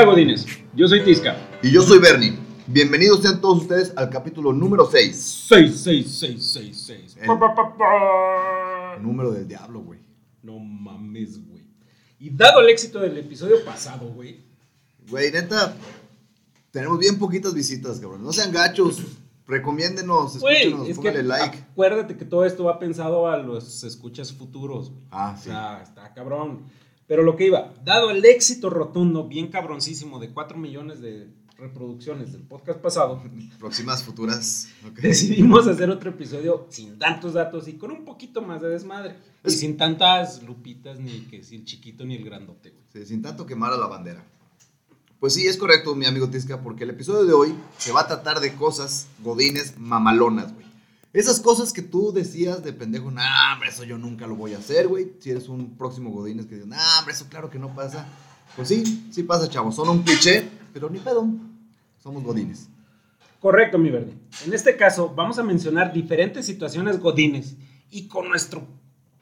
Hola Godines, yo soy Tisca. Y yo soy Bernie. Bienvenidos sean todos ustedes al capítulo número 6. 66666. El- Número del diablo, güey. No mames, güey. Y dado el éxito del episodio pasado, güey. Güey, neta, tenemos bien poquitas visitas, cabrón. No sean gachos. Recomiéndenos, escúchenos, es que pónganle like. acuérdate que todo esto va pensado a los escuchas futuros. Ah, O sí. sea, está cabrón. Pero lo que iba, dado el éxito rotundo, bien cabroncísimo, de 4 millones de reproducciones del podcast pasado, Próximas futuras. ok. decidimos hacer otro episodio sin tantos datos y con un poquito más de desmadre. Y sin tantas lupitas, ni que si el chiquito ni el grandote, güey. Sí, sin tanto quemar a la bandera. Pues sí, es correcto, mi amigo Tisca, porque el episodio de hoy se va a tratar de cosas godines mamalonas, güey. Esas cosas que tú decías de pendejo, nah, hombre, eso yo nunca lo voy a hacer, güey. Si eres un próximo godines que dices, nah, hombre, eso claro que no pasa. Pues sí, sí pasa, chavos. Son un cliché, pero ni pedo. Somos godines. Correcto, mi verde. En este caso, vamos a mencionar diferentes situaciones godines y con nuestro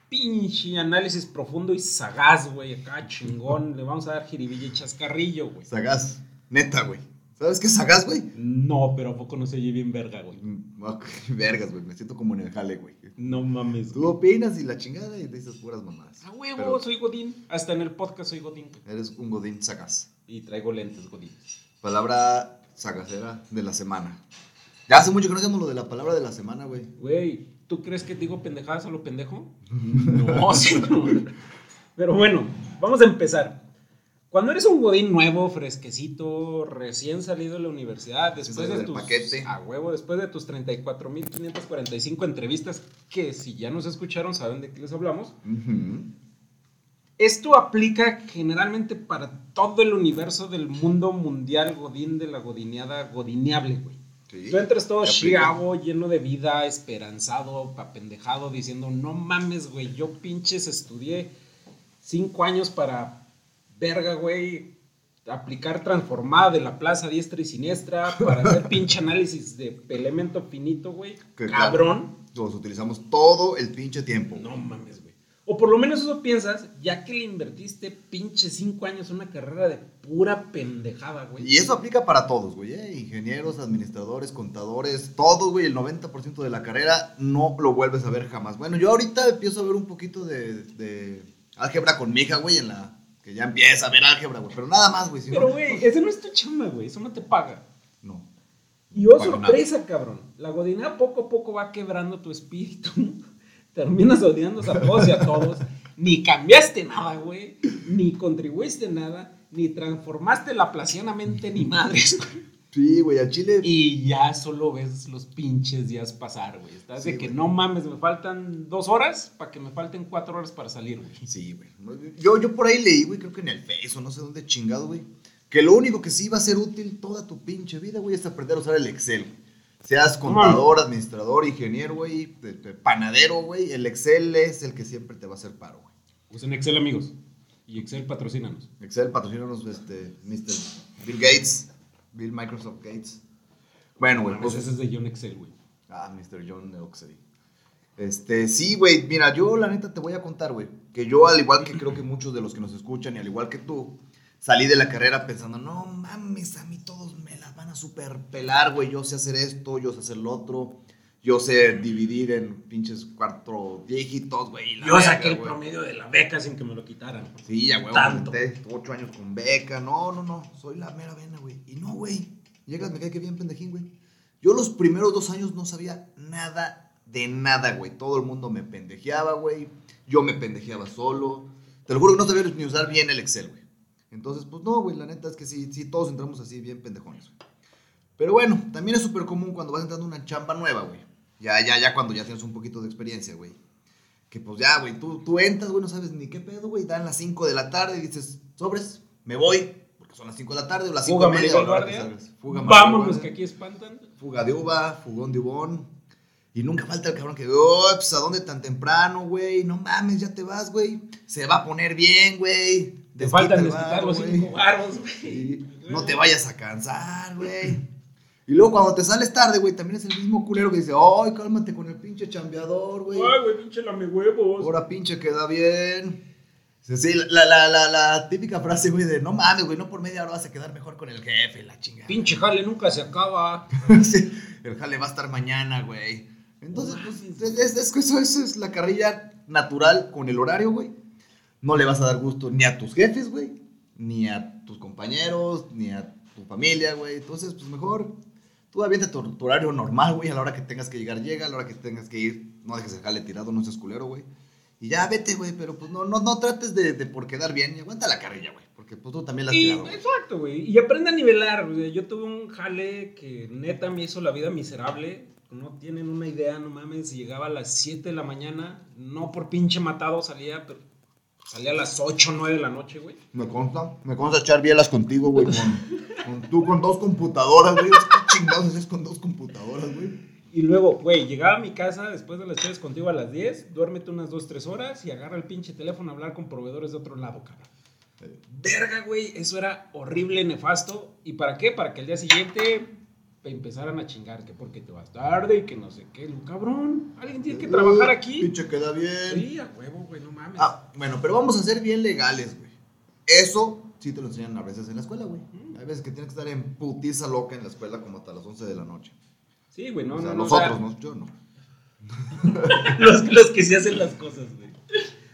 pinche análisis profundo y sagaz, güey, acá chingón, le vamos a dar jiribilla y chascarrillo, güey. Sagaz, neta, güey. ¿Sabes qué es sagaz, güey? No, pero ¿a poco no se oye bien verga, güey? Mm, Vergas, güey. Me siento como en el jale, güey. No mames, Tú güey. opinas y la chingada y dices puras mamadas. A huevo, Pero soy godín. Hasta en el podcast soy godín. Eres un godín sagaz. Y traigo lentes godín. Palabra sagacera de la semana. Ya hace mucho que no hacemos lo de la palabra de la semana, güey. Güey, ¿tú crees que digo pendejadas a lo pendejo? No, señor. Pero bueno, vamos a empezar. Cuando eres un godín nuevo, fresquecito, recién salido de la universidad, después de tus paquete. a huevo, después de tus 34.545 entrevistas, que si ya nos escucharon saben de qué les hablamos. Ujú. Esto aplica generalmente para todo el universo del mundo mundial godín de la godineada godineable, güey. Sí. Tú entras todo chiavo, lleno de vida, esperanzado, apendejado, diciendo, no mames, güey, yo pinches estudié cinco años para, verga, güey, aplicar transformada de la plaza diestra y siniestra, para hacer pinche análisis de elemento finito, güey. Cabrón. Los utilizamos todo el pinche tiempo. No mames, güey. O por lo menos eso piensas, ya que le invertiste pinche cinco años en una carrera de pura pendejada, güey. Y eso aplica para todos, güey. ¿eh? Ingenieros, administradores, contadores, todos, güey. El 90% de la carrera no lo vuelves a ver jamás. Bueno, yo ahorita empiezo a ver un poquito de, de álgebra con mi hija, güey, en la que ya empieza a ver álgebra, güey. Pero nada más, güey. si Pero, güey, ese no es tu chamba, güey. Eso no te paga. No. Y oh, sorpresa, cabrón. La godina poco a poco va quebrando tu espíritu. Terminas odiándose a todos y a todos. Ni cambiaste nada, güey. Ni contribuiste nada. Ni transformaste la placianamente ni madres, güey. Sí, güey, al chile. Y ya solo ves los pinches días pasar, güey. Estás Sí, de que güey. no mames, me faltan dos horas para que me falten cuatro horas para salir, güey. Sí, güey. Yo, yo por ahí leí, güey, creo que en el Face o no sé dónde chingado, güey. Que lo único que sí va a ser útil toda tu pinche vida, güey, es aprender a usar el Excel. güey. Seas contador, administrador, ingeniero, güey, panadero, güey. El Excel es el que siempre te va a hacer paro, güey. Usen Excel, amigos. Y Excel patrocínanos. Excel, patrocínanos, este, Mr. Bill Gates, Bill Microsoft Gates. Bueno, güey, Pues pues ese es de John Excel, güey. Ah, Mr. John Oxley. Este, sí, güey, mira, yo la neta te voy a contar, güey, que yo al igual que creo que muchos de los que nos escuchan y al igual que tú, salí de la carrera pensando, no mames, a mí todos me las van a super pelar, güey, yo sé hacer esto, yo sé hacer lo otro, yo sé dividir en pinches cuatro dígitos, güey. Yo verga, saqué el güey. promedio de la beca sin que me lo quitaran. Sí, ya, güey, Tanto. ocho años con beca. No, no, no, soy la mera vena, güey. Y no, güey, llegas, me cae que bien pendejín, güey. Yo los primeros dos años no sabía nada de nada, güey. Todo el mundo me pendejeaba, güey. Yo me pendejeaba solo. Te lo juro que no sabía ni usar bien el Excel, güey. Entonces, pues no, güey, la neta es que sí, sí, todos entramos así bien pendejones, güey. Pero bueno, también es súper común cuando vas entrando a una chamba nueva, güey. Ya, ya, ya cuando ya tienes un poquito de experiencia, güey. Que pues ya, güey, tú, tú entras, güey, no sabes ni qué pedo, güey. Dan las 5 de la tarde y dices, sobres, me voy. Porque son las 5 de la tarde o las 5 Fuga y media. Maribel o la que Guardia. salgas. Fuga Vámonos, que aquí espantan. Fuga de uva, fugón de ubón. Y nunca falta el cabrón que, oh, pues, ¿a dónde tan temprano, güey? No mames, ya te vas, güey. Se va a poner bien, güey. Te faltan desquitar los cinco baros, güey. No te vayas a cansar, güey. Y luego cuando te sales tarde, güey, también es el mismo culero que dice, ay, cálmate con el pinche chambeador, güey. Ay, güey, pinche lame huevos. Ahora pinche queda bien. Sí, la, la, la, la típica frase, güey, de no mames, güey, no por media hora vas a quedar mejor con el jefe, la chingada. Pinche jale nunca se acaba. Sí, el jale va a estar mañana, güey. Entonces, No pues, es- eso, eso es la carrilla natural con el horario, güey. No le vas a dar gusto ni a tus jefes, güey, ni a tus compañeros, ni a tu familia, güey. Entonces, pues mejor tú avienta tu, tu horario normal, güey. A la hora que tengas que llegar, llega. A la hora que tengas que ir, no dejes el jale tirado, no seas culero, güey. Y ya vete, güey, pero pues no, no, no trates de, de por quedar bien y aguanta la carrilla, güey. Porque pues tú también la has Y, tirado, güey. exacto, güey. Y aprende a nivelar. güey. Yo tuve un jale que neta me hizo la vida miserable. No tienen una idea, no mames. Llegaba a las 7 de la mañana. No por pinche matado salía, pero salía a las 8 o 9 de la noche, güey. Me consta, me consta echar bielas contigo, güey, con, con tú con dos computadoras, güey. ¿Qué chingados haces con dos computadoras, güey? Y luego, güey, llegaba a mi casa después de las 3 contigo a las 10. Duérmete unas 2, 3 horas y agarra el pinche teléfono a hablar con proveedores de otro lado, cabrón. Verga, güey, eso era horrible, nefasto. ¿Y para qué? Para que el día siguiente empezaran a chingar que porque te vas tarde y que no sé qué. Cabrón, alguien tiene que trabajar aquí. Pinche queda bien. Sí, a huevo, güey, no mames. Ah, bueno, pero vamos a ser bien legales, güey. Eso sí te lo enseñan a veces en la escuela, güey. Hay veces que tienes que estar en putiza loca en la escuela como hasta las 11 de la noche. Sí, güey, no, o sea, no, no, nosotros, o sea, no, yo no. los, los que sí hacen las cosas, güey.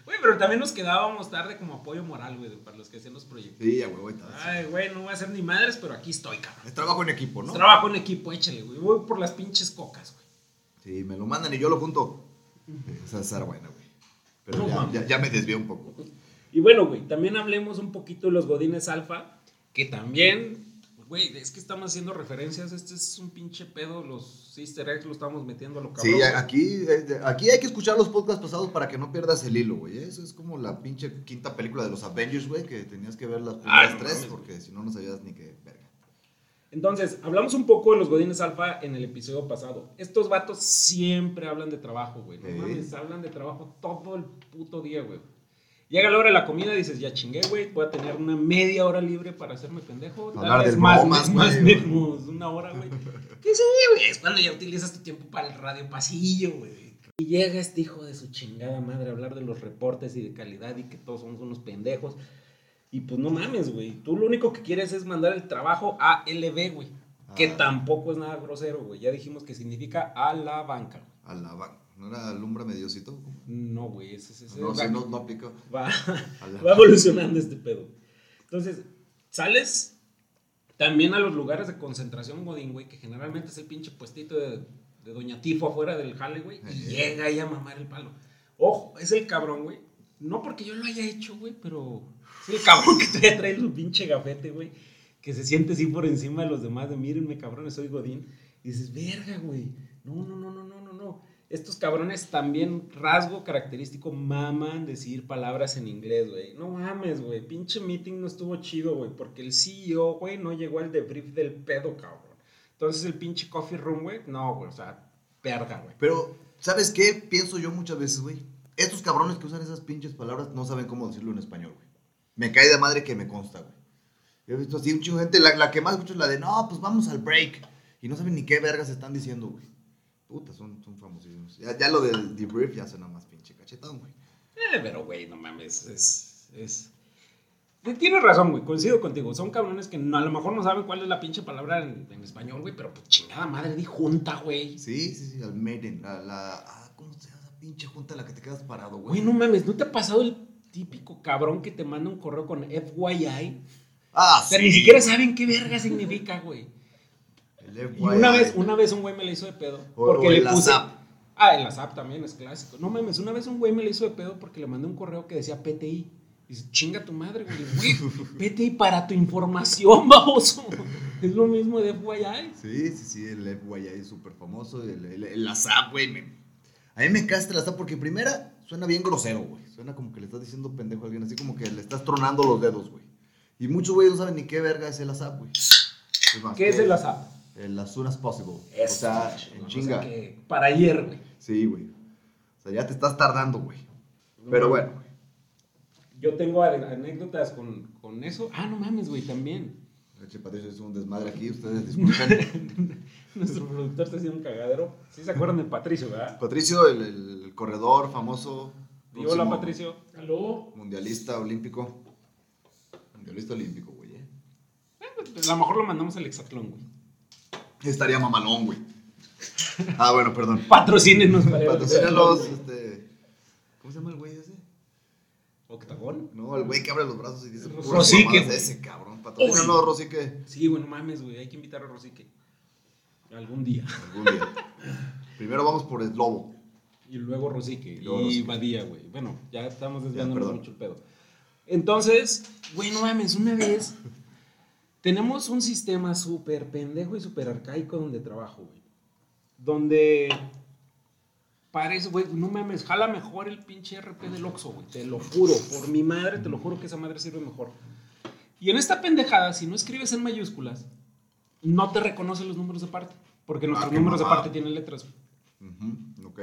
Güey, pero también nos quedábamos tarde como apoyo moral, güey, para los que hacían los proyectos. Sí, ya, güey, güey. Ay, güey, no voy a hacer ni madres, pero aquí estoy, cabrón. Es trabajo en equipo, ¿no? Trabajo en equipo, échale, güey. Voy por las pinches cocas, güey. Sí, me lo mandan y yo lo junto. Esa es buena, güey. Pero No ya, mames. ya, ya me desvié un poco. Y bueno, güey, también hablemos un poquito de los Godines Alfa, que también, güey, es que estamos haciendo referencias. Este es un pinche pedo. Los Easter eggs lo estamos metiendo a lo cabrón. Sí, aquí, eh, aquí hay que escuchar los podcasts pasados para que no pierdas el hilo, güey. Eso es como la pinche quinta película de los Avengers, güey, que tenías que ver las primeras no tres porque si no, no sabías ni qué verga. Entonces, hablamos un poco de los Godines Alfa en el episodio pasado. Estos vatos siempre hablan de trabajo, güey. No Sí. mames, hablan de trabajo todo el puto día, güey. Llega la hora de la comida y dices, ya chingué, güey, voy a tener una media hora libre para hacerme pendejo. Tal Hablar vez del más, más, güey. menos, una hora, güey. Que sí, güey, es cuando ya utilizas tu tiempo para el radio pasillo, güey. Y llega este hijo de su chingada madre a hablar de los reportes y de calidad y que todos somos unos pendejos. Y pues no mames, güey. Tú lo único que quieres es mandar el trabajo a LB, güey. Que Ah. tampoco es nada grosero, güey. Ya dijimos que significa a la banca. A la van- ¿No era alumbrame Diosito? No, güey. Ese, ese, ese No, va, no, no aplica. va, va evolucionando este pedo. Entonces, sales también a los lugares de concentración, Godín, güey, que generalmente es el pinche puestito de, de Doña Tifo afuera del jale, güey. Y Ejé. llega ahí a mamar el palo. Ojo, es el cabrón, güey. No porque yo lo haya hecho, güey, pero es el cabrón que todavía trae su pinche gafete, güey. Que se siente así por encima de los demás, de mírenme, cabrones, soy Godín. Y dices, verga, güey. No, no, no, no, no. Estos cabrones también, rasgo característico, maman decir palabras en inglés, güey. No mames, güey. Pinche meeting no estuvo chido, güey. Porque el CEO, güey, no llegó al debrief del pedo, cabrón. Entonces el pinche coffee room, güey, no, güey. O sea, verga, güey. Pero, ¿sabes qué? Pienso yo muchas veces, güey. Estos cabrones que usan esas pinches palabras no saben cómo decirlo en español, güey. Me cae de madre que me consta, güey. Yo he visto así un chingo de gente, la, la que más escucho es la de, no, pues vamos al break. Y no saben ni qué vergas están diciendo, güey. Puta, son, son famosísimos. Ya, ya lo del debrief ya suena más pinche cachetón, güey. Eh, pero, güey, no mames. Es. es... Eh, Tienes razón, güey. Coincido contigo. Son cabrones que no- a lo mejor no saben cuál es la pinche palabra en, en español, güey. Pero pues chingada madre, di junta, güey. Sí, sí, sí, al Maiden. La, la, ah, ¿cómo se llama esa pinche junta en la que te quedas parado, Güey, güey? no mames. ¿No te ha pasado el típico cabrón que te manda un correo con FYI? Ah, Pero sí. ni siquiera saben qué verga significa, güey. Y una vez, una vez un güey me le hizo de pedo. O- Porque o le puse. Ah, el ASAP también es clásico. No mames, una vez un güey me le hizo de pedo porque le mandé un correo que decía PTI. Y dice, chinga tu madre, güey. Güey, PTI para tu información, baboso. Es lo mismo de FYI. Sí, sí, sí, el FYI es súper famoso. El, el, el ASAP, güey. me- A mí me castra el ASAP porque primera suena bien grosero, güey. Suena como que le estás diciendo pendejo a alguien, así como que le estás tronando los dedos, güey. Y muchos güeyes no saben ni qué verga es el ASAP, güey. ¿Qué es el ASAP? El as soon as possible. Eso, o sea, en chinga. que para ayer, güey. Sí, güey. O sea, ya te estás tardando, güey. Pero bueno, güey. Yo tengo anécdotas con, con eso. Ah, no mames, güey, también. Che, Patricio, es un desmadre aquí, ustedes disculpen. Nuestro productor está haciendo un cagadero. Sí se acuerdan de Patricio, ¿verdad? Patricio, el, el corredor famoso Y hola. Patricio. Aló. Mundialista olímpico. Mundialista olímpico, güey. ¿eh? A lo mejor lo mandamos al hexatlón, güey. Estaría mamalón, güey. Ah, bueno, perdón. Patrocínenos hexatlón. este. ¿Cómo se llama el güey ese? ¿Octagón? No, el güey que abre los brazos y dice. Rosique. Ese cabrón. Patrocínanos, Rosique. Sí, bueno, mames, güey. Hay que invitar a Rosique. Algún día. Algún día. Primero vamos por el lobo. Y luego Rosique. Y luego Rosique. Badía, güey. Bueno, ya estamos desviándonos mucho el pedo. Entonces, güey, no mames, una vez tenemos un sistema súper pendejo y súper arcaico donde trabajo, güey. Donde parece, güey, no mames, jala mejor el pinche RP del Oxxo, güey. Te lo juro, por mi madre, te lo juro que esa madre sirve mejor. Y en esta pendejada, si no escribes en mayúsculas, no te reconoce los números de parte. Porque nuestros qué números de mamada. parte tienen letras. Ujú, Ok.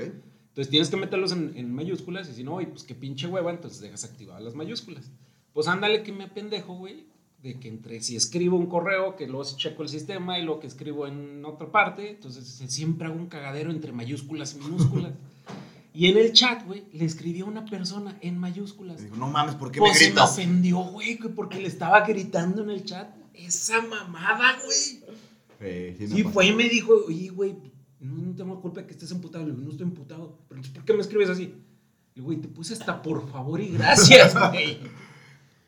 Entonces tienes que meterlos en, en mayúsculas y si no, oye, pues qué pinche hueva, entonces dejas activadas las mayúsculas. Pues ándale que me pendejo, güey, de que entre si escribo un correo, que luego checo el sistema y luego que escribo en otra parte, entonces siempre hago un cagadero entre mayúsculas y minúsculas. y en el chat, güey, le escribí a una persona en mayúsculas. Digo, no mames, ¿por qué me Pues se me gritas? ofendió, güey, que porque le estaba gritando en el chat. Esa mamada, güey. Eh, sí, pasa. fue y me dijo, oye, güey, no, no tengo culpa de que estés emputado. Le digo, no estoy emputado. Pero ¿por qué me escribes así? Le digo, güey, te puse hasta por favor y gracias, güey.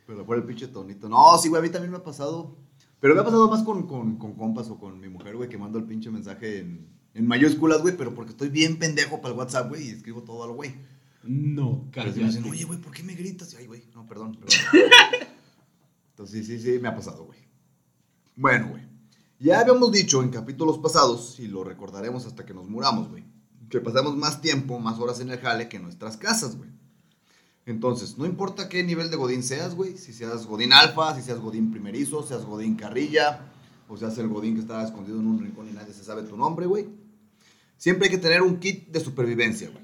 Pero por el pinche tonito. No, sí, güey, a mí también me ha pasado. Pero me ha pasado más con, con, con compas o con mi mujer, güey, que mando el pinche mensaje en, en mayúsculas, güey, pero porque estoy bien pendejo para el WhatsApp, güey, y escribo todo al güey. No, sí me dicen, oye, güey, ¿por qué me gritas? Y, Ay, güey, no, perdón, perdón. Entonces, sí, sí, sí, me ha pasado, güey. Bueno, güey. Ya habíamos dicho en capítulos pasados, y lo recordaremos hasta que nos muramos, güey, que pasamos más tiempo, más horas en el jale que en nuestras casas, güey. Entonces, no importa qué nivel de Godín seas, güey, si seas Godín alfa, si seas Godín primerizo, seas Godín carrilla, o seas el Godín que está escondido en un rincón y nadie se sabe tu nombre, güey. Siempre hay que tener un kit de supervivencia, güey.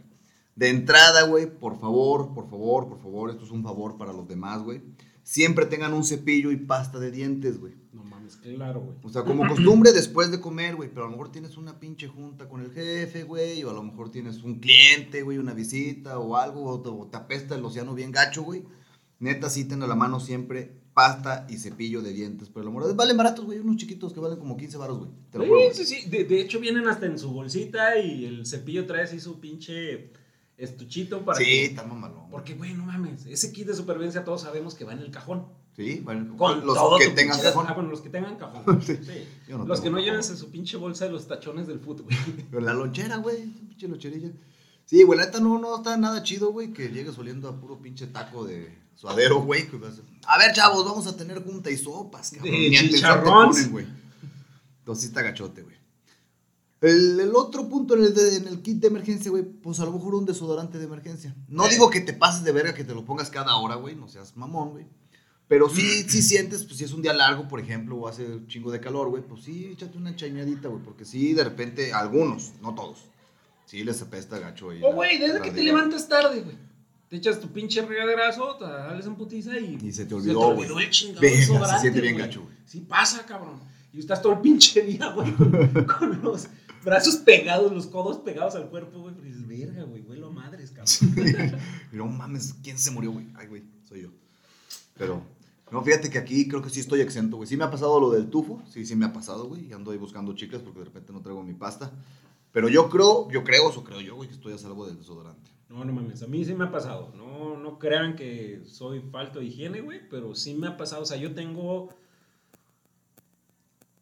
De entrada, güey, por favor, por favor, por favor, esto es un favor para los demás, güey. Siempre tengan un cepillo y pasta de dientes, güey. No mames, claro, güey. O sea, como costumbre después de comer, güey. Pero a lo mejor tienes una pinche junta con el jefe, güey. O a lo mejor tienes un cliente, güey, una visita o algo. O te, o te apesta el océano bien gacho, güey. Neta, sí ten a la mano siempre pasta y cepillo de dientes. Pero a lo mejor valen baratos, güey. Unos chiquitos que valen como 15 baros, güey. Te lo juro, güey. Sí, sí, sí. De, de hecho, vienen hasta en su bolsita y el cepillo trae así su pinche estuchito para Sí, que- está mamalón. Porque, güey, no mames. Ese kit de supervivencia todos sabemos que va en el cajón. Sí, bueno, Con los todo que tengan pinche- cajón. Ah, bueno, los que tengan cajón. Sí. Sí. Yo no los que no lleven su pinche bolsa de los tachones del fútbol, güey. Pero la lonchera, güey, pinche loncherilla. Sí, güey, la neta no, no está nada chido, güey, que llegues oliendo a puro pinche taco de suadero, güey. A ver, chavos, vamos a tener junta y sopas, cabrón. De Ni ponen, güey. Entonces sí está gachote, güey. El, el otro punto en el, de- en el kit de emergencia, güey, pues a lo mejor un desodorante de emergencia. No Eh. digo que te pases de verga que te lo pongas cada hora, güey, no seas mamón, güey. Pero sí, sí sientes, pues si es un día largo, por ejemplo, o hace un chingo de calor, güey, pues sí, échate una chañadita, güey, porque sí, de repente, algunos, no todos, sí les apesta gacho ahí. O, güey, desde que te levantas tarde, güey. Te echas tu pinche regaderazo, te sales en putiza y... Y se te olvidó, güey. el chingado se siente bien gacho, güey. Sí pasa, cabrón. Y estás todo el pinche día, güey, con los brazos pegados, los codos pegados al cuerpo, güey. Pero dices, verga, güey, huelo a madres, cabrón. Y no mames, ¿quién se murió, güey? Ay, güey, soy yo. Pero, no, fíjate que aquí creo que sí estoy exento, güey. Sí me ha pasado lo del tufo, sí, sí me ha pasado, güey. Y ando ahí buscando chicas porque de repente no traigo mi pasta. Pero yo creo, yo creo, eso creo yo, güey, que estoy a salvo del desodorante. No, no mames, a mí sí me ha pasado. No, no crean que soy falto de higiene, güey, pero sí me ha pasado. O sea, yo tengo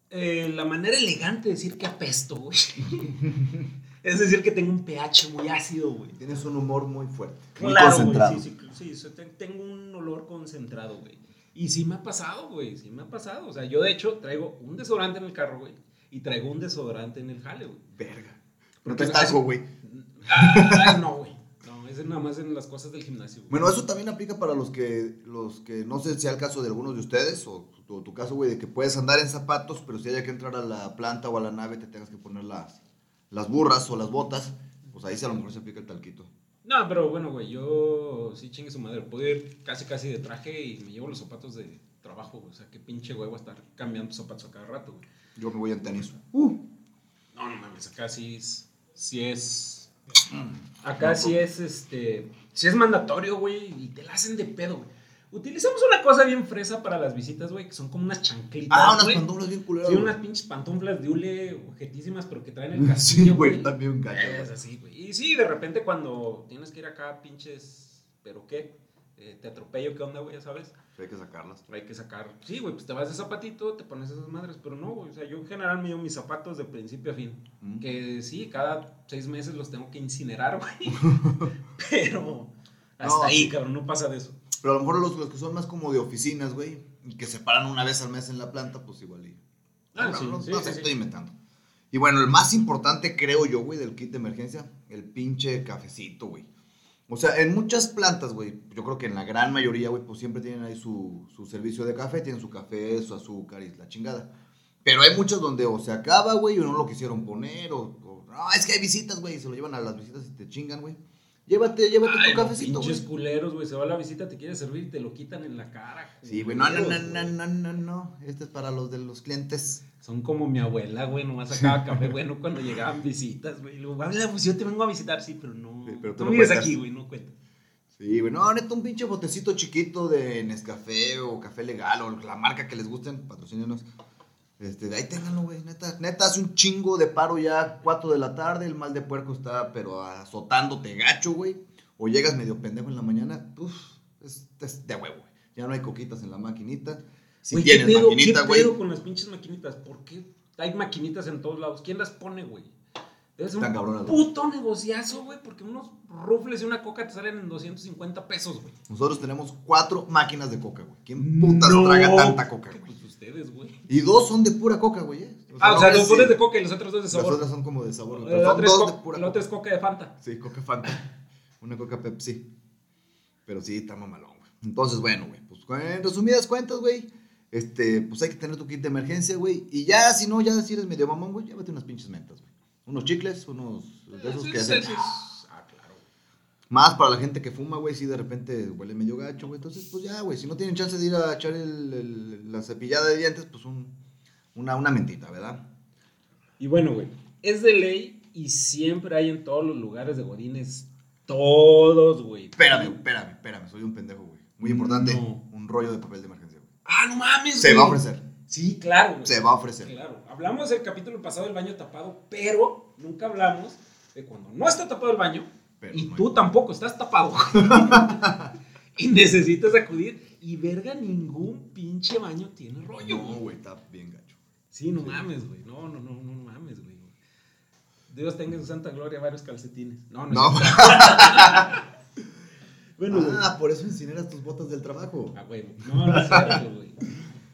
eh, la manera elegante de decir que apesto, güey. es decir, que tengo un pH muy ácido, güey. Tienes un humor muy fuerte, muy Claro, güey, concentrado. sí, sí, sí, sí, te- tengo un olor concentrado, güey. Y sí me ha pasado, güey, sí me ha pasado. O sea, yo de hecho traigo un desodorante en el carro, güey, y traigo un desodorante en el jale, güey. Verga. No te talco, güey. No, güey. Nada más en las cosas del gimnasio. güey. Bueno, eso también aplica para los que, los que no sé si sea el caso de algunos de ustedes o tu, tu caso, güey, de que puedes andar en zapatos, pero si haya que entrar a la planta o a la nave te tengas que poner las, las burras o las botas, pues ahí sí a lo mejor se aplica el talquito. No, pero bueno, güey, yo sí chingue su madre. Puedo ir casi casi de traje y me llevo los zapatos de trabajo, güey. O sea, qué pinche huevo estar cambiando zapatos a cada rato, güey. Yo me voy en tenis. No, no mames, acá sí es, sí es Acá sí es, este, sí es mandatorio, güey, y te la hacen de pedo, güey. Utilizamos una cosa bien fresa para las visitas, güey, que son como unas chanclitas, Ah, unas pantuflas bien culeras. Sí, unas pinches pantuflas de hule objetísimas, pero que traen el Sí, castillo, güey, también gacho. Es así, güey. Y sí, de repente cuando tienes que ir acá, pinches, ¿pero qué? Eh, te atropello, ¿qué onda, güey? Ya sabes. Hay que sacarlas. Hay que sacar. Sí, güey, pues te vas de zapatito, te pones esas madres, pero no, güey. O sea, yo en general me llevo mis zapatos de principio a fin. Mm. Que sí, cada seis meses los tengo que incinerar, güey. pero hasta No, ahí, sí. cabrón, no pasa de eso. Pero a lo mejor los, los que son más como de oficinas, güey, y que se paran una vez al mes en la planta, pues igual y... Ah, sí, no, sí, no sí. estoy inventando. Y bueno, el más importante, creo yo, güey, del kit de emergencia, el pinche cafecito, güey. O sea, en muchas plantas, güey, yo creo que en la gran mayoría, güey, pues siempre tienen ahí su, su servicio de café, tienen su café, su azúcar y la chingada. Pero hay muchos donde o se acaba, güey, o no lo quisieron poner, o, o- no, es que hay visitas, güey, y se lo llevan a las visitas y te chingan, güey. Llévate, llévate Ay, tu cafecito, pinches culeros, güey. Se va a la visita, te quiere servir y te lo quitan en la cara. Sí, güey, no, no, no, no, no, no, no, este es para los de los clientes. Son como mi abuela, güey. Nomás sacaba café bueno cuando llegaban visitas, güey. Y luego, abuela, pues yo te vengo a visitar, sí, pero no. Sí, pero tú no vives aquí, güey, no cuenta. Sí, güey, no, neta, un pinche botecito chiquito de Nescafé o Café Legal o la marca que les gusten, patrocínenos. Este, de ahí ténganlo, güey, neta. Neta, hace un chingo de paro ya, 4 de la tarde, el mal de puerco está, pero azotándote gacho, güey. O llegas medio pendejo en la mañana, uff, es, es de huevo, güey. Ya no hay coquitas en la maquinita. Si Güey, ¿qué tienes pedo, maquinita, ¿qué güey. pedo con las pinches maquinitas? ¿Por qué hay maquinitas en todos lados? ¿Quién las pone, güey? Debe ser un puto negociazo, güey, porque unos rufles y una coca te salen en 250 pesos, güey. Nosotros tenemos cuatro máquinas de coca, güey. ¿Quién putas No. traga tanta coca, güey? Ustedes, güey. Y dos son de pura coca, güey. ¿eh? Ah, o sea, los pones si- de coca y los otros dos de Las sabor. otras son como de sabor, güey, La pero son otra es dos co- de pura la otra es coca. coca de Fanta. Sí, coca Fanta. Una coca Pepsi. Pero sí, está mamalón, güey. Entonces, bueno, güey, pues en resumidas cuentas, güey, este, pues hay que tener tu kit de emergencia, güey. Y ya, si no, ya si eres medio mamón, güey, llévate unas pinches mentas, güey. Unos chicles, unos de esos Sí, que sí, hacen. sí. Más para la gente que fuma, güey, si de repente huele medio gacho, güey. Entonces, pues ya, güey, si no tienen chance de ir a echar el- el- la cepillada de dientes, pues un, una, una mentita, ¿verdad? Y bueno, güey, es de ley y siempre hay en todos los lugares de Godines. Todos, güey. Espérame, espérame, espérame, soy un pendejo, güey. Muy importante, No. un rollo de papel de emergencia, güey. Ah, no mames, Se güey. va a ofrecer, Sí, claro, güey. se va a ofrecer. Claro. Hablamos del capítulo pasado del baño tapado, pero nunca hablamos de cuando no está tapado el baño Pero y no hay- tú tampoco estás tapado. y necesitas acudir y verga, ningún pinche baño tiene rollo. No, güey. está bien gacho. Sí, no Sí. mames, güey. No, no, no, no mames, güey. Dios tenga en su santa gloria varios calcetines. No, no. No. Bueno, ah, por eso incineras tus botas del trabajo. Ah, güey. No, no es cierto, güey.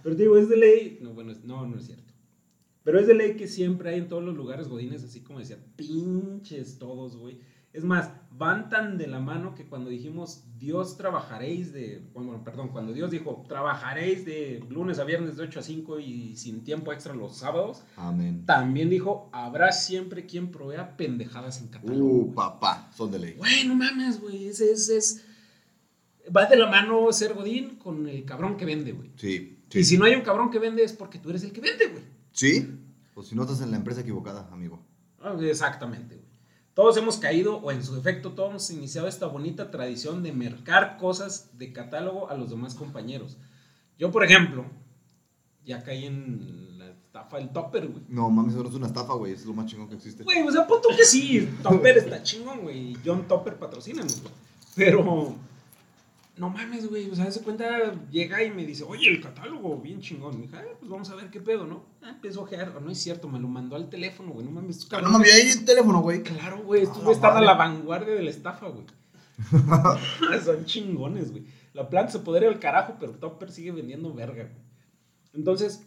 Pero digo, es de ley. No, bueno, no, no es cierto. Pero es de ley que siempre hay en todos los lugares godines, así como decía, pinches todos, güey. Es más, van tan de la mano que cuando dijimos Dios trabajaréis de. Bueno, perdón, cuando Dios dijo trabajaréis de lunes a viernes de 8 a 5 y sin tiempo extra los sábados, Amén. también dijo habrá siempre quien provea pendejadas en catálogo. Uh, papá, son de ley. Güey, no mames, güey. Ese es, es. Va de la mano ser Godín con el cabrón que vende, güey. Sí, Y sí. si no hay un cabrón que vende es porque tú eres el que vende, güey. ¿Sí? Pues si no estás en la empresa equivocada, amigo. Ah, Exactamente, güey. Todos hemos caído, o en su defecto, todos hemos iniciado esta bonita tradición de mercar cosas de catálogo a los demás compañeros. Yo, por ejemplo, ya caí en la estafa del topper, güey. No, mames, eso no es una estafa, güey. Es lo más chingón que existe. Güey, o sea, punto que sí, Topper está chingón, güey. y John Topper patrocínanos, güey. Pero, no mames, güey. O sea, se cuenta, llega y me dice, oye, el catálogo, bien chingón. Me dije, ah, pues vamos a ver qué pedo, ¿no? Ah, empezó a ojear. No es cierto, me lo mandó al teléfono, güey. No mames, estos Ah, no cabrones- mames, ahí el teléfono, güey. Claro, güey. Estos A la güeyes están a la vanguardia de la estafa, güey. Son chingones, güey. La planta se podría al carajo, pero Topper sigue vendiendo verga, güey. Entonces,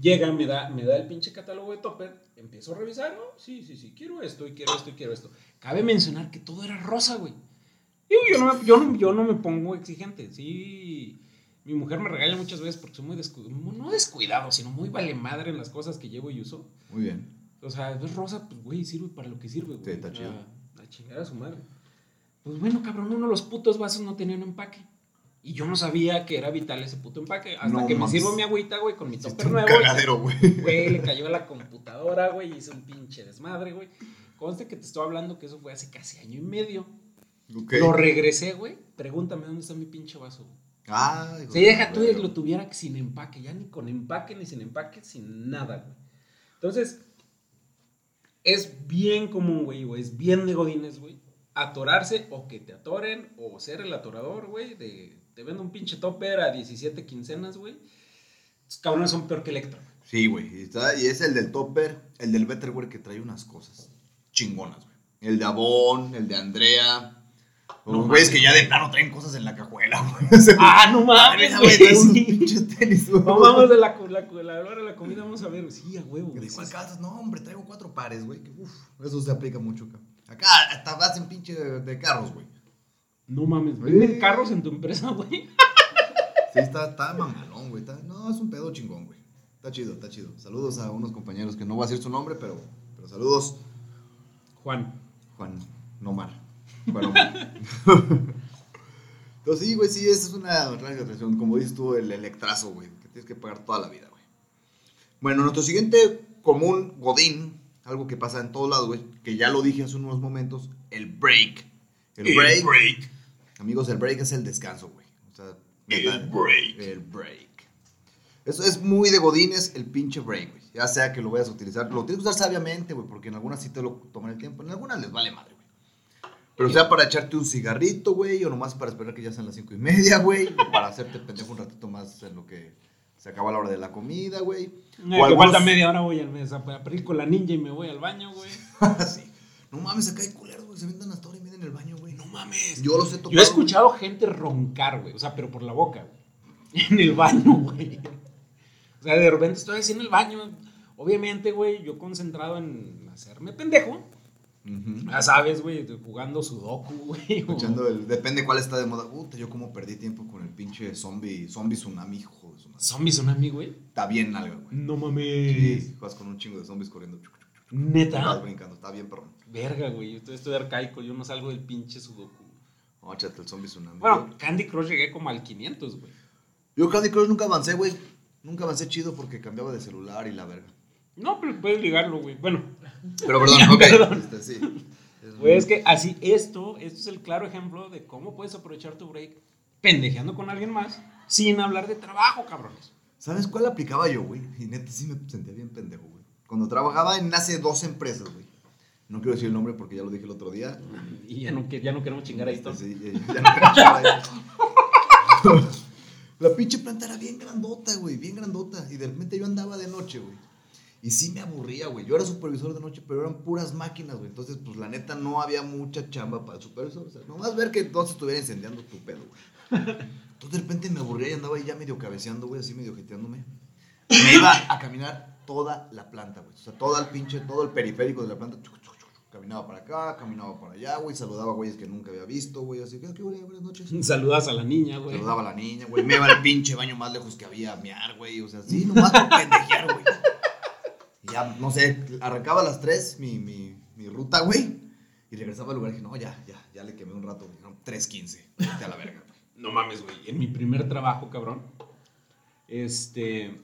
llega, me da, me da el pinche catálogo de Topper, empiezo a revisar, ¿no? Sí, sí, sí, quiero esto, y quiero esto, y quiero esto. Cabe mencionar que todo era rosa, güey. Yo no, me- yo, no, yo no me pongo exigente, sí. Mi mujer me regaña muchas veces porque soy muy descuidado, no descuidado, sino muy vale madre en las cosas que llevo y uso. Muy bien. O sea, es rosa, pues, güey, sirve para lo que sirve, güey. Sí, está chido. A chingar a su madre. Pues bueno, cabrón, uno de los putos vasos no tenían empaque. Y yo no sabía que era vital ese puto empaque. Hasta No que me sirvo mi agüita, güey, con mi topper un nuevo. cagadero, güey. Güey, le cayó a la computadora, güey, hice un pinche desmadre, güey. Conste que te estoy hablando que eso fue hace casi año y medio. Lo regresé, güey. Pregúntame dónde está mi pinche vaso. güey. Hijo Si de deja tú verga. que lo tuviera sin empaque, ya ni con empaque, ni sin empaque, sin nada, güey. Entonces, es bien común, güey, o es bien de godines, güey, atorarse o que te atoren o ser el atorador, güey, de te vendo un pinche topper a 17 quincenas, güey. Estos cabrones son peor que Electra. güey. Sí, güey. Y, y es el del topper, el del Betterware que trae unas cosas chingonas, güey. El de Avon, el de Andrea. No Los güeyes que ya de plano traen cosas en la cajuela, güey. Ah, no A mames, güey, güey. sí. tenis, güey. No vamos de la, la, la, la hora de la comida, vamos a ver. Sí, a huevo, güey. ¿De cuál sí. calzas? No, hombre, traigo cuatro pares, güey. Uf, eso se aplica mucho acá. Acá hasta vas en pinche de, de carros, güey. No mames, Sí. ¿venden carros en tu empresa, güey? Sí, está, está mamalón, güey. está- no, es un pedo chingón, güey. Está chido, está chido. Saludos a unos compañeros que no voy a decir su nombre, pero, pero saludos. Juan. Juan Nomar. Omar. Entonces, sí, güey, sí, esa es una atracción. Como dices tú, el electrazo, güey, que tienes que pagar toda la vida, güey. Bueno, nuestro siguiente común godín, algo que pasa en todos lados, güey, que ya lo dije hace unos momentos, el break. El, break, Amigos, el break es el descanso, güey. O sea, El break. El break. Eso es muy de godines, el pinche break, güey. Ya sea que lo vayas a utilizar, lo tienes que usar sabiamente, güey, porque en algunas sí te lo toman el tiempo, en algunas les vale madre, Pero sea para echarte un cigarrito, güey, o nomás para esperar que ya sean las cinco y media, güey, o para hacerte pendejo un ratito más en lo que se acaba la hora de la comida, güey. Eh, O algunos- falta media hora voy al mes a la ninja y me voy al baño, güey. Sí. No mames, acá hay culeros, güey, se vendan hasta ahora y media en el baño, güey. No mames. Yo los he tocado. Yo he escuchado gente roncar, güey. O sea, pero por la boca, güey. En el baño, güey. O sea, de repente estoy así en el baño. Obviamente, güey, yo concentrado en hacerme pendejo. Ya sabes, güey, jugando sudoku, güey. Escuchando el, depende cuál está de moda. Puta, yo como perdí tiempo con el pinche zombie, zombie tsunami, hijo de. Zombie Tsunami, güey. Está bien nalga, güey. No mames. Sí, juegas con un chingo de zombies corriendo. Neta. Vas brincando, está bien, perrón. Verga, güey. Yo estoy, arcaico. Yo no salgo del pinche sudoku. No, échate el zombie tsunami. Bueno, Candy Crush llegué como al 500, güey. Yo Candy Crush nunca avancé, güey. Nunca avancé chido porque cambiaba de celular y la verga. No, pero puedes ligarlo, güey. Bueno, Pero perdón, ok. Perdón. Este, sí. Es Güey, es que así, esto, esto es el claro ejemplo de cómo puedes aprovechar tu break pendejeando con alguien más sin hablar de trabajo, cabrones. ¿Sabes cuál aplicaba yo, güey? Y neta sí me sentía bien pendejo, güey. Cuando trabajaba en hace dos empresas, güey. No quiero decir el nombre porque ya lo dije el otro día. Y ya no, ya no queremos chingar ahí todo. Sí, ya- ya no quiero chingar ahí. La pinche planta era bien grandota, güey, bien grandota. Y de repente yo andaba de noche, güey. Y sí me aburría, güey. Yo era supervisor de noche, pero eran puras máquinas, güey. Entonces, pues la neta no había mucha chamba para el supervisor. O sea, nomás ver que entonces estuviera incendiando tu pedo, güey. Entonces de repente me aburría y andaba ahí ya medio cabeceando, güey, así medio jeteándome. Me iba a caminar toda la planta, güey. O sea, todo el pinche, todo el periférico de la planta. Caminaba para acá, caminaba para allá, güey. Saludaba a güeyes que nunca había visto, güey. Así que, ¿qué, güey? Buenas noches. Saludas a la niña, güey. Saludaba a la niña, güey. Me iba al pinche baño más lejos que había a mear, güey. O sea, sí, nomás por pendejear, güey. Ya, no sé, arrancaba a las 3 mi, mi, mi ruta, güey. Y regresaba al lugar y dije, no, ya, ya, ya le quemé un rato, güey. No, 3.15. Vete a la verga. No mames, güey. En mi primer trabajo, cabrón. Este.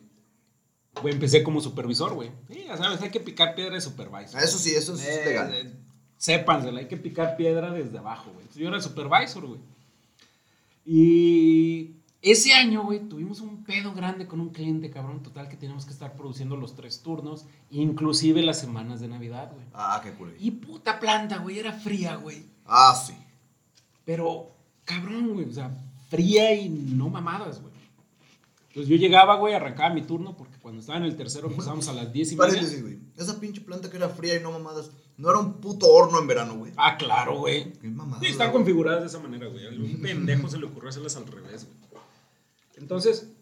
Güey, empecé como supervisor, güey. Sí, ya sabes, hay que picar piedra de supervisor. Eso sí, eso es Eh, legal. eh, sépansela, hay que picar piedra desde abajo, güey. Yo era supervisor, güey. Y ese año, güey, tuvimos un pedo grande con un cliente, cabrón, total, que teníamos que estar produciendo los tres turnos, inclusive las semanas de Navidad, güey. Ah, qué cool. Y puta planta, güey, era fría, güey. Ah, sí. Pero, cabrón, güey, o sea, fría y no mamadas, güey. Entonces yo llegaba, güey, arrancaba mi turno, porque cuando estaba en el tercero empezábamos a las 10 y media. Güey. Esa pinche planta que era fría y no mamadas, no era un puto horno en verano, güey. Ah, claro, güey. Qué mamada. Sí, están güey. configuradas de esa manera, güey. A un pendejo se le ocurrió hacerlas al revés, güey. Entonces,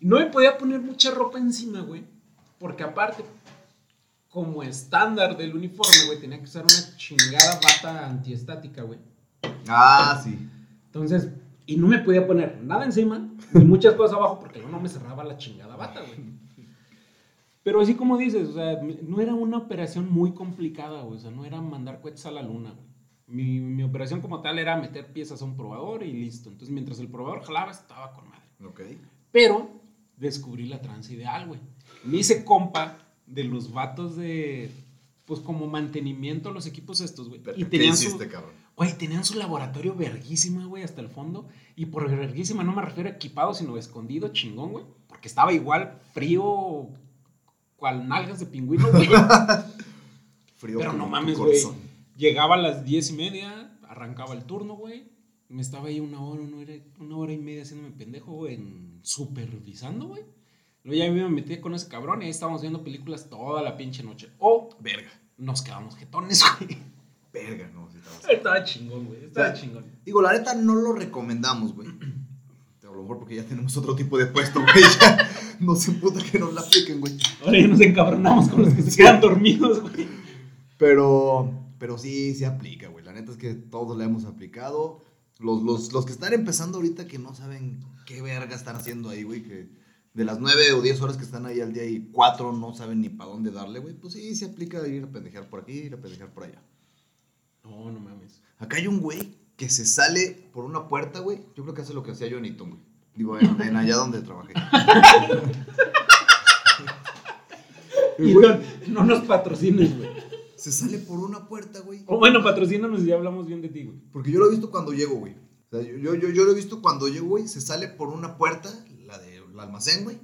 no me podía poner mucha ropa encima, güey. Porque aparte, como estándar del uniforme, güey, tenía que usar una chingada bata antiestática, güey. Ah, sí. Entonces, y no me podía poner nada encima, ni muchas cosas abajo, porque no me cerraba la chingada bata, güey. Pero así como dices, o sea, no era una operación muy complicada, güey. O sea, no era mandar cohetes a la luna, güey. Mi, mi operación como tal era meter piezas a un probador y listo. Entonces, mientras el probador jalaba, estaba con madre. Ok. Pero descubrí la trance ideal, güey. Me hice compa de los vatos de pues como mantenimiento a los equipos estos, güey. Pero, Y ¿Qué tenían hiciste, su, cabrón? güey, tenían su laboratorio verguísima, güey, hasta el fondo. Y por verguísima no me refiero a equipado, sino escondido, chingón, güey. Porque estaba igual frío, cual nalgas de pingüino, güey. Frío Pero no mames, güey. Llegaba a las diez y media, arrancaba el turno, güey. Me estaba ahí una hora, una hora, una hora y media haciéndome pendejo, güey, en supervisando, güey. Luego ya me metí con ese cabrón y ahí estábamos viendo películas toda la pinche noche. O Verga. nos quedamos jetones, güey. Verga, no. sí estabas- Estaba chingón, güey. Estaba O sea, chingón. Digo, la neta no lo recomendamos, güey. A lo mejor porque ya tenemos otro tipo de puesto, güey. Ya no se puta que nos la apliquen, güey. Ahora ya nos encabronamos con los que se quedan dormidos, güey. Pero, pero sí, sí aplica, güey. La neta es que todos la hemos aplicado. Los, los, los que están empezando ahorita que no saben qué verga están haciendo ahí, güey. Que de las nueve o diez horas que están ahí al día y cuatro no saben ni para dónde darle, güey. Pues sí, se aplica ir a pendejear por aquí, ir a pendejear por allá. No, no mames. Acá hay un güey que se sale por una puerta, güey. Yo creo que hace lo que hacía yo en güey. Digo, en, en allá donde trabajé. Y no nos patrocines, güey. Se sale por una puerta, güey. O bueno, patrocínanos y ya hablamos bien de ti, güey. Porque yo lo he visto cuando llego, güey. O sea, yo, yo, yo, yo lo he visto cuando llego, güey. Se sale por una puerta, la del almacén, güey.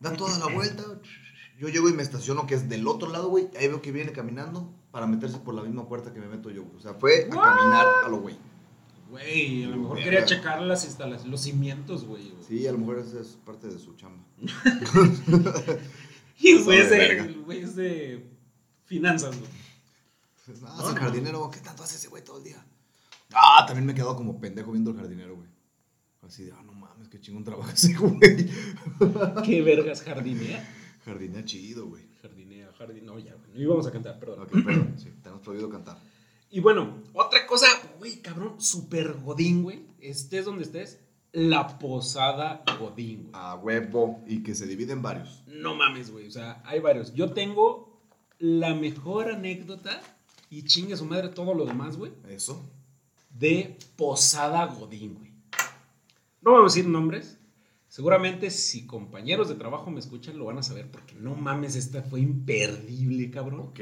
Da toda la vuelta. Yo llego y me estaciono, que es del otro lado, güey. Ahí veo que viene caminando para meterse por la misma puerta que me meto yo, güey. O sea, fue a What? caminar a lo güey. Güey, a lo mejor quería checar las instalaciones, los cimientos, güey. güey. Sí, a lo mejor esa es parte de su chamba. Y el güey es de, güey finanzas, güey. Ah, No, es el no. jardinero. ¿Qué tanto hace ese güey todo el día? Ah, también me he quedado como pendejo viendo el jardinero, güey. Así de, ah, no mames, qué chingón trabaja ese güey. ¿Qué vergas jardinea? Jardinea chido, güey. Jardinea, jardinea. No, ya, güey. No íbamos a cantar, perdón. Ok, perdón, sí, tenemos prohibido cantar. Y bueno, otra cosa, güey, cabrón, super godín, güey. Estés donde estés, la posada godín, güey. A huevo. Y que se divide en varios. No mames, güey. O sea, hay varios. Yo tengo la mejor anécdota y chingue su madre todo lo demás, güey. Eso. de Posada Godín, güey. No vamos a decir nombres. Seguramente si compañeros de trabajo me escuchan lo van a saber porque no mames, esta fue imperdible, cabrón. Ok.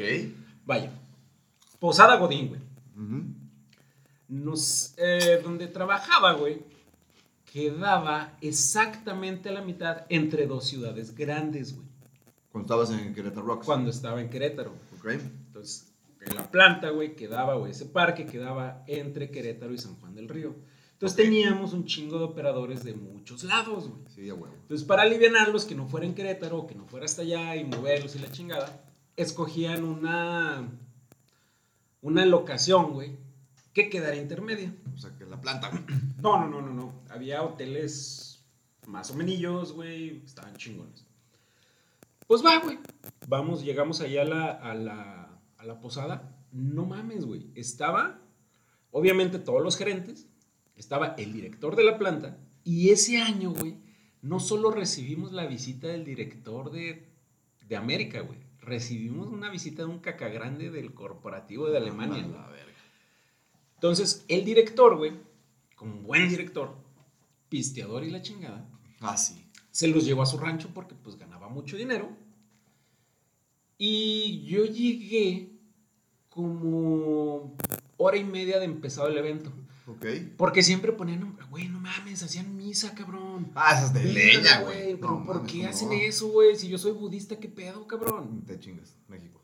Vaya. Posada Godín, güey. Nos, eh, donde trabajaba, güey, quedaba exactamente a la mitad entre dos ciudades grandes, güey. Cuando estabas en Querétaro Rocks. Cuando estaba en Querétaro. Ok. Entonces, en la planta, güey, quedaba, güey, ese parque quedaba entre Querétaro y San Juan del Río. Entonces teníamos un chingo de operadores de muchos lados, güey. Sí, a huevo. Entonces, para alivianarlos, que no fuera en Querétaro, que no fuera hasta allá y moverlos y la chingada, escogían una, una locación, güey, que quedara intermedia. O sea, que la planta, güey. No, no, no, no, no. Había hoteles más o menos, güey, estaban chingones. Pues va, güey. Vamos, llegamos allá a la, a la, a la posada. No mames, güey. Estaba, obviamente, todos los gerentes. Estaba el director de la planta. Y ese año, güey, no solo recibimos la visita del director de, de América, güey. Recibimos una visita de un cacagrande del corporativo de Alemania. La verga. Entonces, el director, güey, como buen director, pisteador y la chingada, Ah, sí. se los llevó a su rancho porque pues ganaba mucho dinero. Y yo llegué como hora y media de empezado el evento. Ok. Porque siempre ponían, güey, no mames, hacían misa, cabrón. Ah, esas de leña, güey. Pero No ¿por mames, qué ¿cómo hacen no? eso, güey? Si yo soy budista, ¿qué pedo, cabrón? Te chingas, México.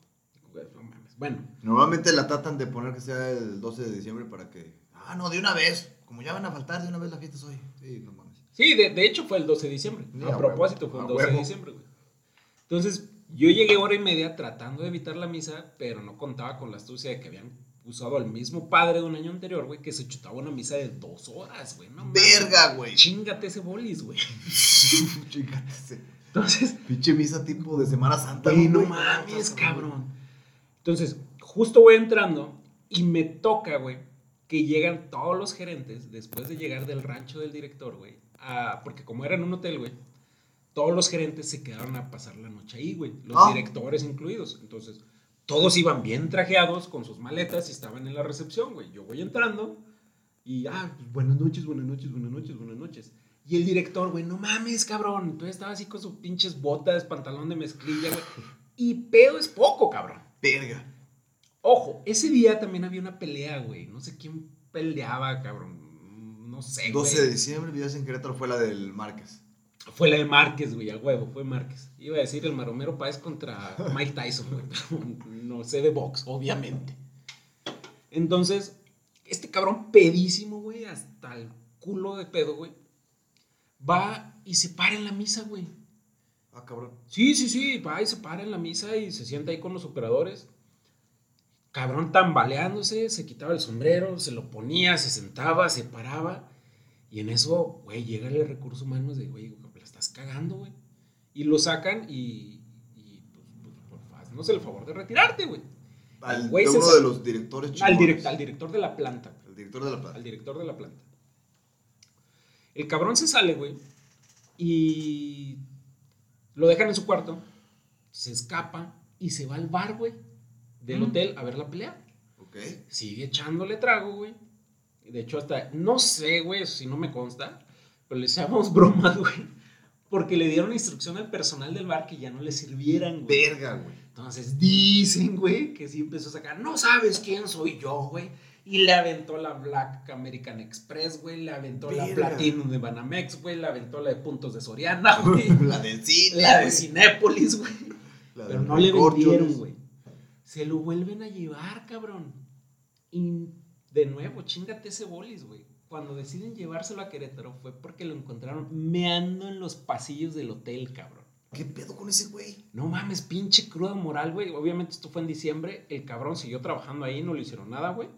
No mames. Bueno, Normalmente la tratan de poner que sea el 12 de diciembre para que. Ah, no, de una vez. Como ya van a faltar, de una vez la fiesta es hoy. Sí, no mames. Sí, de, de hecho fue el 12 de diciembre. Sí, a a propósito, fue el a 12 de diciembre, güey. Entonces, yo llegué hora y media tratando de evitar la misa, pero no contaba con la astucia de que habían usado al mismo padre de un año anterior, güey, que se chutaba una misa de dos horas, güey. No. Verga, güey. Chingate ese bolis, güey. Chíngate ese. Entonces, Pinche misa tipo de Semana Santa. güey, no mames, cabrón. Entonces, justo voy entrando y me toca, güey, que llegan todos los gerentes después de llegar del rancho del director, güey. a- Porque como era en un hotel, güey, todos los gerentes se quedaron a pasar la noche ahí, güey. Los Ah. directores incluidos. Entonces, todos iban bien trajeados con sus maletas y estaban en la recepción, güey. Yo voy entrando y, ah, pues, buenas noches, buenas noches, buenas noches, buenas noches. Y el director, güey, no mames, cabrón. Entonces estaba así con sus pinches botas, pantalón de mezclilla, güey. Y pedo es poco, cabrón. Verga. Ojo, ese día también había una pelea, güey. No sé quién peleaba, cabrón. No sé, 12 güey. de diciembre, vivías en Querétaro, fue la del Márquez. Fue la de Márquez, güey, a huevo, fue Márquez. Iba a decir el Maromero Páez contra Mike Tyson, güey. pero No sé de box, obviamente. Entonces, este cabrón pedísimo, güey, hasta el culo de pedo, güey. Va y se para en la misa, güey. Ah, cabrón. Sí, sí, sí, va y se para en la misa y se sienta ahí con los operadores. Cabrón tambaleándose, se quitaba el sombrero, se lo ponía, se sentaba, se paraba. Y en eso, güey, llega el recurso humanos de, güey, estás cagando, güey. Y lo sacan y, y pues, pues, pues, haznos el favor de retirarte, güey. Al, Güey, de uno los directores Al, direct- al director de la planta, güey El director de la plata. al director de la planta. El cabrón se sale, güey, y lo dejan en su cuarto, se escapa y se va al bar, güey, del Mm. hotel a ver la pelea. Ok. Sigue echándole trago, güey. De hecho, hasta, no sé, güey, sí no me consta, pero le echamos bromas, güey, porque le dieron instrucción al personal del bar que ya no le sirvieran, güey. Verga, güey. Entonces dicen, güey, que sí empezó a sacar, no sabes quién soy yo, güey. Y le aventó la Black American Express, güey. Le aventó la Verga. Platinum de Banamex, güey. Le aventó la de Puntos de Soriana, güey. La del cine. la de. Cinépolis, güey. La Pero no le vendieron, güey. Se lo vuelven a llevar, cabrón. Y de nuevo, chingate ese bolis, güey. Cuando deciden llevárselo a Querétaro fue porque lo encontraron meando en los pasillos del hotel, cabrón. ¿Qué pedo con ese güey? No mames, pinche cruda moral, güey. Obviamente esto fue en diciembre. El cabrón siguió trabajando ahí, no le hicieron nada, güey.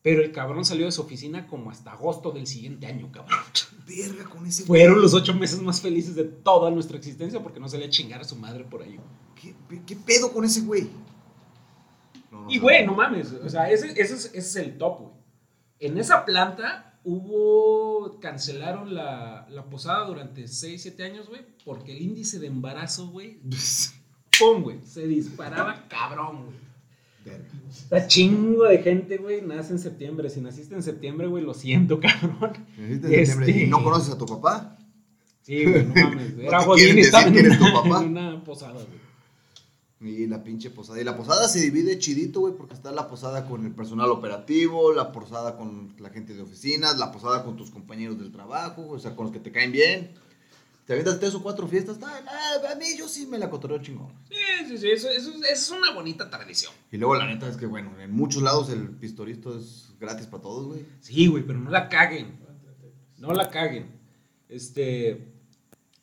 Pero el cabrón salió de su oficina como hasta agosto del siguiente año, cabrón. Verga con ese Fueron los ocho meses más felices de toda nuestra existencia porque no salía a chingar a su madre por ahí. ¿Qué, qué pedo con ese güey? No, Y, güey, no mames. O sea, ese, ese es, ese es el top, güey. En esa planta hubo. Cancelaron la, la posada durante 6, 7 años, güey. Porque el índice de embarazo, güey. ¡Pum, güey! Se disparaba cabrón, güey. Está chingo de gente, güey. Nace en septiembre. Si naciste en septiembre, güey, lo siento, cabrón. Necesitas septiembre. Este- ¿Y no conoces a tu papá? Sí, güey, no mames. Era Godín estaba en eres tu una, papá. en una posada, güey. Y la pinche posada. Y la posada se divide chidito, güey, porque está la posada con el personal operativo, la posada con la gente de oficinas, la posada con tus compañeros del trabajo, o sea, con los que te caen bien. Te avientas tres o cuatro fiestas, ah, nah, a mí yo sí me la cotorreo chingón. Sí, sí, sí. Eso, eso, eso es una bonita tradición. Y luego la neta es que, bueno, en muchos lados el pistoristo es gratis para todos, güey. Sí, güey, pero no la caguen. No la caguen. Este.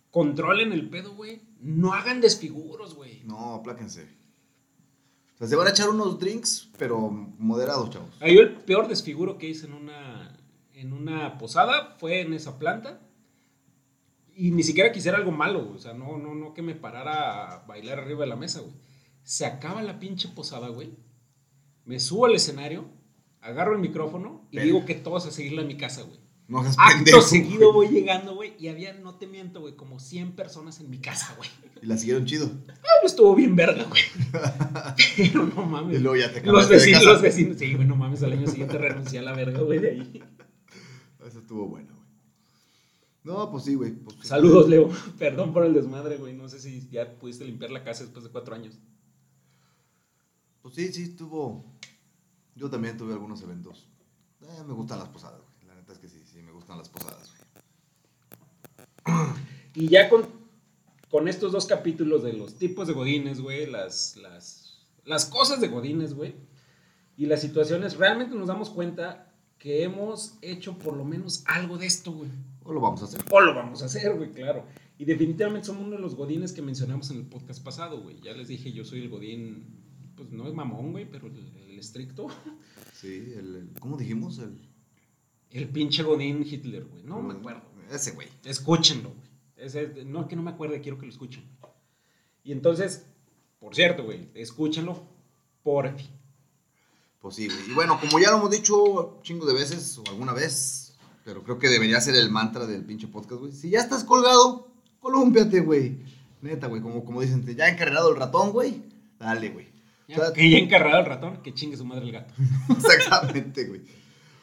Controlen el pedo, güey. No hagan desfiguros, güey. No, apláquense. O sea, se van a echar unos drinks, pero moderados, chavos. Ah, Yo el peor desfiguro que hice en una, en una posada fue en esa planta. Y ni siquiera quisiera algo malo, güey. O sea, no, no, no que me parara a bailar arriba de la mesa, güey. Se acaba la pinche posada, güey. Me subo al escenario, agarro el micrófono y digo que todos a seguirla en mi casa, güey. No seas Acto pendejo, seguido güey. voy llegando, güey, y había, no te miento, güey, como 100 personas en mi casa, güey. Y la siguieron chido. Ah, Estuvo bien verga, güey. Pero no Y mames. luego ya te Los cambiaste de vecinos, casa. los vecinos, sí, güey, no mames, al año siguiente renuncié a la verga, güey, de ahí. Eso estuvo bueno, güey. No, pues sí, güey. pues. Saludos, Leo. Perdón por el desmadre, güey. No sé si ya pudiste limpiar la casa después de cuatro años. Pues sí, sí, estuvo. Yo también tuve algunos eventos. Eh, me gustan las posadas, güey. La neta es que gustan las posadas, güey. Y ya con, con estos dos capítulos de los tipos de godines, güey, las, las, las cosas de godines, güey, y las situaciones, realmente nos damos cuenta que hemos hecho por lo menos algo de esto, güey. O lo vamos a hacer. O lo vamos a hacer, güey, claro. Y definitivamente somos uno de los godines que mencionamos en el podcast pasado, güey. Ya les dije, yo soy el godín, pues no es mamón, güey, pero el, el estricto. Sí, el, el- ¿cómo dijimos? El, El pinche godín Hitler, güey. No me acuerdo. Ese güey. Escúchenlo, güey. Ese- no que no me acuerde, quiero que lo escuchen. Y entonces, por cierto, güey, escúchenlo por ti. Pues sí, güey. Y bueno, como ya lo hemos dicho chingo de veces o alguna vez, pero creo que debería ser el mantra del pinche podcast, güey. Si ya estás colgado, colúmpiate, güey. Neta, güey, como, como dicen, ya encarregado el ratón, güey. Dale, güey. O sea, que ya encargado el ratón, que chingue su madre el gato. Exactamente, güey.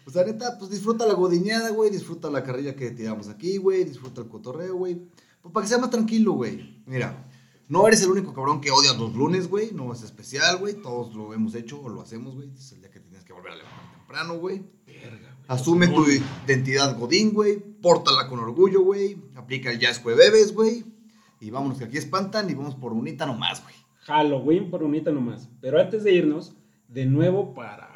Pues la neta, pues disfruta la godineada, güey, disfruta la carrilla que tiramos aquí, güey, disfruta el cotorreo, güey. Pues para que sea más tranquilo, güey. Mira, no eres el único cabrón que odia los lunes, güey, no es especial, güey, todos lo hemos hecho o lo hacemos, güey. Es el día que tienes que volver a levantar temprano, güey. Asume tu identidad godín, güey. Pórtala con orgullo, güey. Aplica el jazz, de bebes, güey. Y vámonos que aquí espantan y vamos por unita nomás, güey. Halloween por unita nomás. Pero antes de irnos, de nuevo para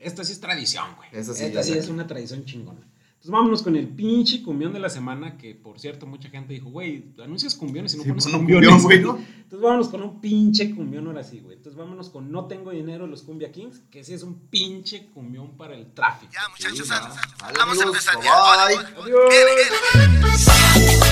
esto sí es tradición, güey. Sí, Esta sí es una tradición chingona. Entonces vámonos con el pinche cumbión de la semana, que por cierto mucha gente dijo, güey, anuncias cumbiones y no sí, pones cumbiones. güey. Entonces vámonos con un pinche cumbión ahora sí, güey. Entonces vámonos con No Tengo Dinero los Cumbia Kings, que sí es un pinche cumbión para el tráfico. Ya muchachos, sí, vamos a empezar. Adiós. Bye. Adiós.